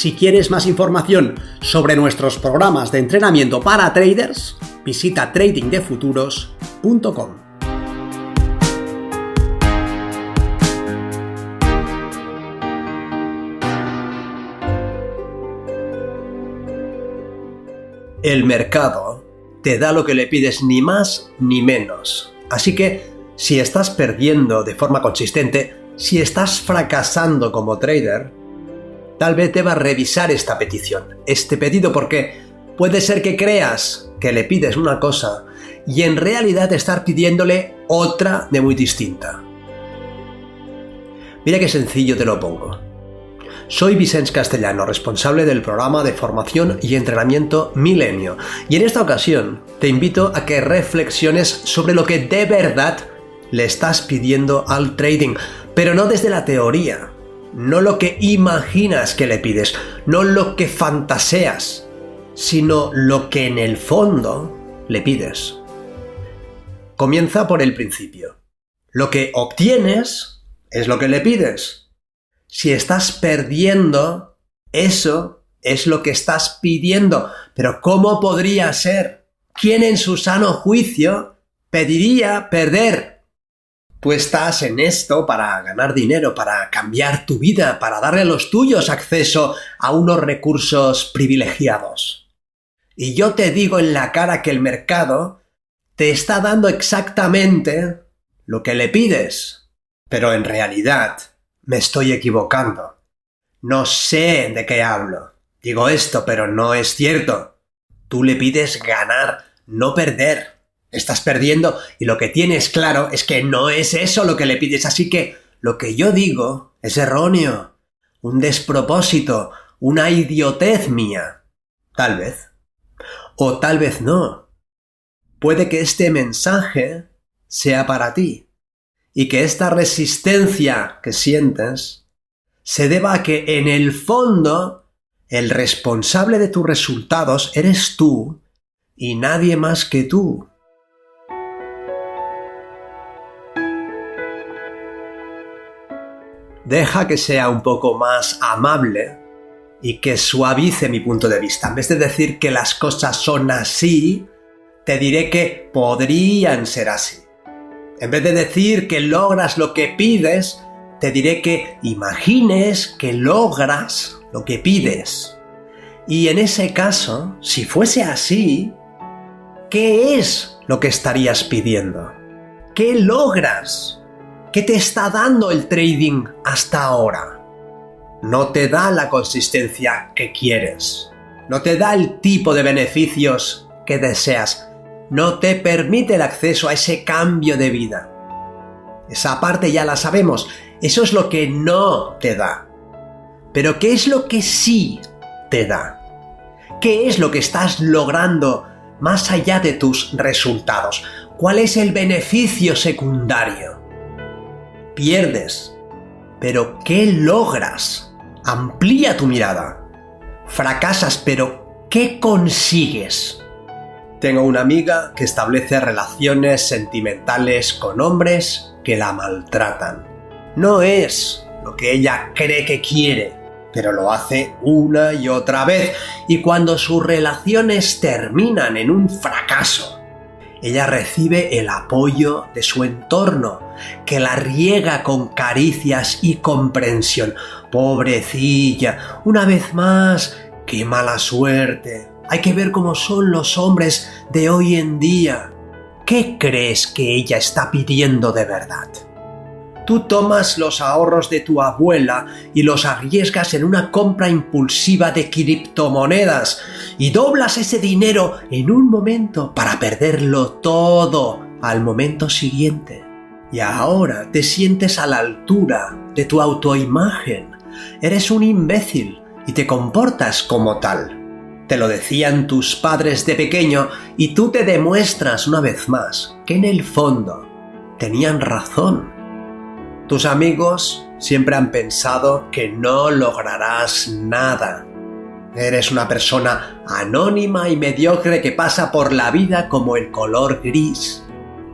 Si quieres más información sobre nuestros programas de entrenamiento para traders, visita tradingdefuturos.com. El mercado te da lo que le pides ni más ni menos. Así que si estás perdiendo de forma consistente, si estás fracasando como trader, tal vez debas revisar esta petición, este pedido, porque puede ser que creas que le pides una cosa y en realidad estar pidiéndole otra de muy distinta. Mira qué sencillo te lo pongo. Soy Vicente Castellano, responsable del programa de formación y entrenamiento Milenio, y en esta ocasión te invito a que reflexiones sobre lo que de verdad le estás pidiendo al trading, pero no desde la teoría, no lo que imaginas que le pides, no lo que fantaseas, sino lo que en el fondo le pides. Comienza por el principio. Lo que obtienes es lo que le pides. Si estás perdiendo, eso es lo que estás pidiendo. Pero ¿cómo podría ser? ¿Quién en su sano juicio pediría perder Tú estás en esto para ganar dinero, para cambiar tu vida, para darle a los tuyos acceso a unos recursos privilegiados. Y yo te digo en la cara que el mercado te está dando exactamente lo que le pides. Pero en realidad me estoy equivocando. No sé de qué hablo. Digo esto, pero no es cierto. Tú le pides ganar, no perder. Estás perdiendo y lo que tienes claro es que no es eso lo que le pides, así que lo que yo digo es erróneo, un despropósito, una idiotez mía. Tal vez. O tal vez no. Puede que este mensaje sea para ti y que esta resistencia que sientes se deba a que en el fondo el responsable de tus resultados eres tú y nadie más que tú. Deja que sea un poco más amable y que suavice mi punto de vista. En vez de decir que las cosas son así, te diré que podrían ser así. En vez de decir que logras lo que pides, te diré que imagines que logras lo que pides. Y en ese caso, si fuese así, ¿qué es lo que estarías pidiendo? ¿Qué logras? ¿Qué te está dando el trading hasta ahora? No te da la consistencia que quieres. No te da el tipo de beneficios que deseas. No te permite el acceso a ese cambio de vida. Esa parte ya la sabemos. Eso es lo que no te da. Pero ¿qué es lo que sí te da? ¿Qué es lo que estás logrando más allá de tus resultados? ¿Cuál es el beneficio secundario? Pierdes. Pero ¿qué logras? Amplía tu mirada. Fracasas, pero ¿qué consigues? Tengo una amiga que establece relaciones sentimentales con hombres que la maltratan. No es lo que ella cree que quiere, pero lo hace una y otra vez, y cuando sus relaciones terminan en un fracaso, ella recibe el apoyo de su entorno, que la riega con caricias y comprensión. Pobrecilla, una vez más, qué mala suerte. Hay que ver cómo son los hombres de hoy en día. ¿Qué crees que ella está pidiendo de verdad? Tú tomas los ahorros de tu abuela y los arriesgas en una compra impulsiva de criptomonedas y doblas ese dinero en un momento para perderlo todo al momento siguiente. Y ahora te sientes a la altura de tu autoimagen. Eres un imbécil y te comportas como tal. Te lo decían tus padres de pequeño y tú te demuestras una vez más que en el fondo tenían razón. Tus amigos siempre han pensado que no lograrás nada. Eres una persona anónima y mediocre que pasa por la vida como el color gris.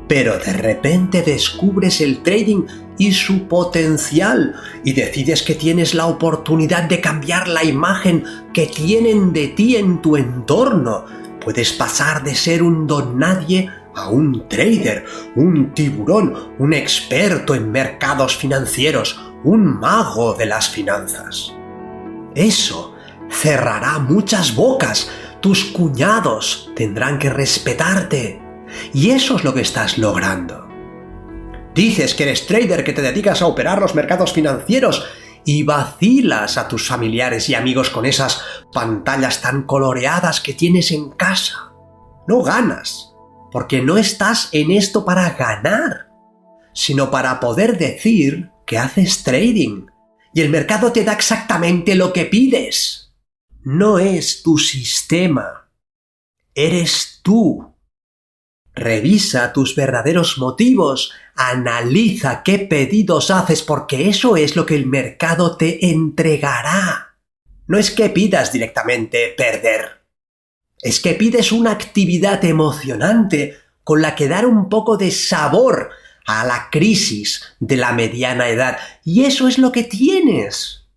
Pero de repente descubres el trading y su potencial y decides que tienes la oportunidad de cambiar la imagen que tienen de ti en tu entorno. Puedes pasar de ser un don nadie a un trader, un tiburón, un experto en mercados financieros, un mago de las finanzas. Eso cerrará muchas bocas, tus cuñados tendrán que respetarte. Y eso es lo que estás logrando. Dices que eres trader, que te dedicas a operar los mercados financieros y vacilas a tus familiares y amigos con esas pantallas tan coloreadas que tienes en casa. No ganas, porque no estás en esto para ganar, sino para poder decir que haces trading y el mercado te da exactamente lo que pides. No es tu sistema, eres tú. Revisa tus verdaderos motivos, analiza qué pedidos haces porque eso es lo que el mercado te entregará. No es que pidas directamente perder, es que pides una actividad emocionante con la que dar un poco de sabor a la crisis de la mediana edad. Y eso es lo que tienes.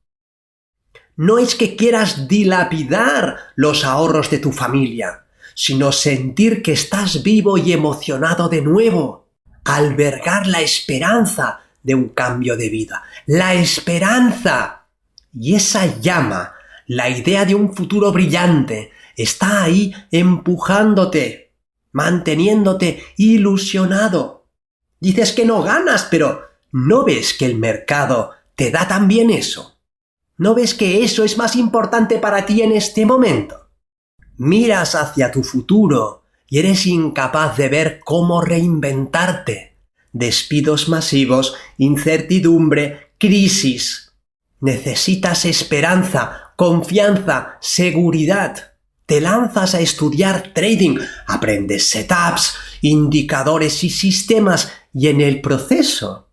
No es que quieras dilapidar los ahorros de tu familia, sino sentir que estás vivo y emocionado de nuevo, albergar la esperanza de un cambio de vida, la esperanza. Y esa llama, la idea de un futuro brillante, está ahí empujándote, manteniéndote ilusionado. Dices que no ganas, pero ¿no ves que el mercado te da también eso? ¿No ves que eso es más importante para ti en este momento? Miras hacia tu futuro y eres incapaz de ver cómo reinventarte. Despidos masivos, incertidumbre, crisis. Necesitas esperanza, confianza, seguridad te lanzas a estudiar trading, aprendes setups, indicadores y sistemas y en el proceso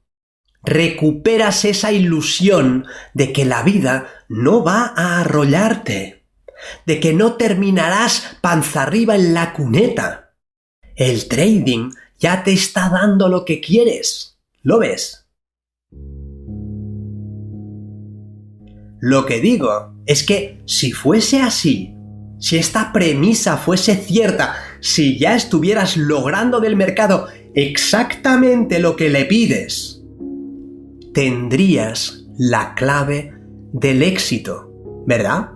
recuperas esa ilusión de que la vida no va a arrollarte, de que no terminarás panza arriba en la cuneta. El trading ya te está dando lo que quieres. ¿Lo ves? Lo que digo es que si fuese así, si esta premisa fuese cierta, si ya estuvieras logrando del mercado exactamente lo que le pides, tendrías la clave del éxito, ¿verdad?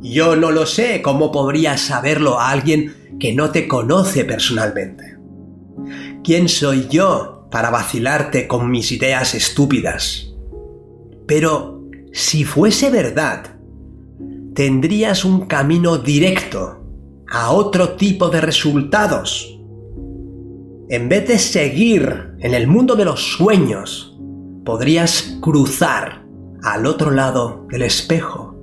Yo no lo sé cómo podrías saberlo a alguien que no te conoce personalmente. ¿Quién soy yo para vacilarte con mis ideas estúpidas? Pero si fuese verdad, tendrías un camino directo a otro tipo de resultados. En vez de seguir en el mundo de los sueños, podrías cruzar al otro lado del espejo.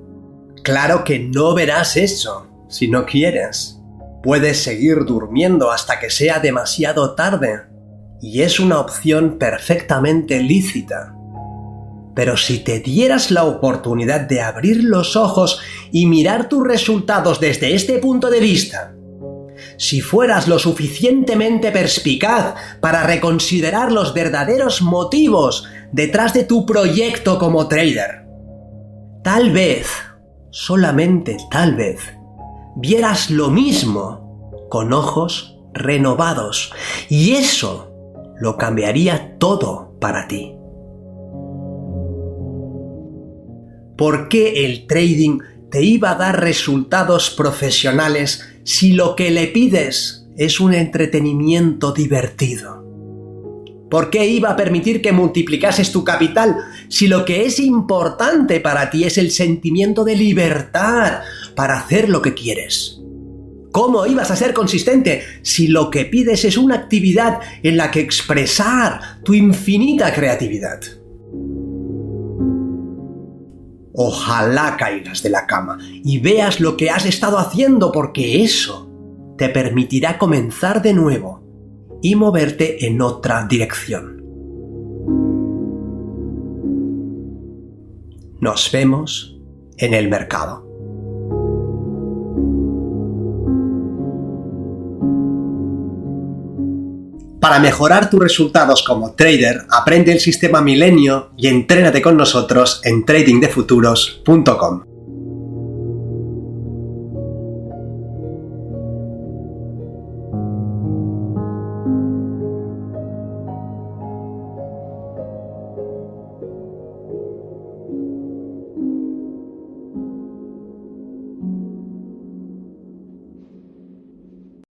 Claro que no verás eso si no quieres. Puedes seguir durmiendo hasta que sea demasiado tarde, y es una opción perfectamente lícita. Pero si te dieras la oportunidad de abrir los ojos y mirar tus resultados desde este punto de vista, si fueras lo suficientemente perspicaz para reconsiderar los verdaderos motivos detrás de tu proyecto como trader, tal vez, solamente tal vez, vieras lo mismo con ojos renovados y eso lo cambiaría todo para ti. ¿Por qué el trading te iba a dar resultados profesionales si lo que le pides es un entretenimiento divertido? ¿Por qué iba a permitir que multiplicases tu capital si lo que es importante para ti es el sentimiento de libertad para hacer lo que quieres? ¿Cómo ibas a ser consistente si lo que pides es una actividad en la que expresar tu infinita creatividad? Ojalá caigas de la cama y veas lo que has estado haciendo porque eso te permitirá comenzar de nuevo y moverte en otra dirección. Nos vemos en el mercado. Para mejorar tus resultados como trader, aprende el sistema Milenio y entrénate con nosotros en tradingdefuturos.com.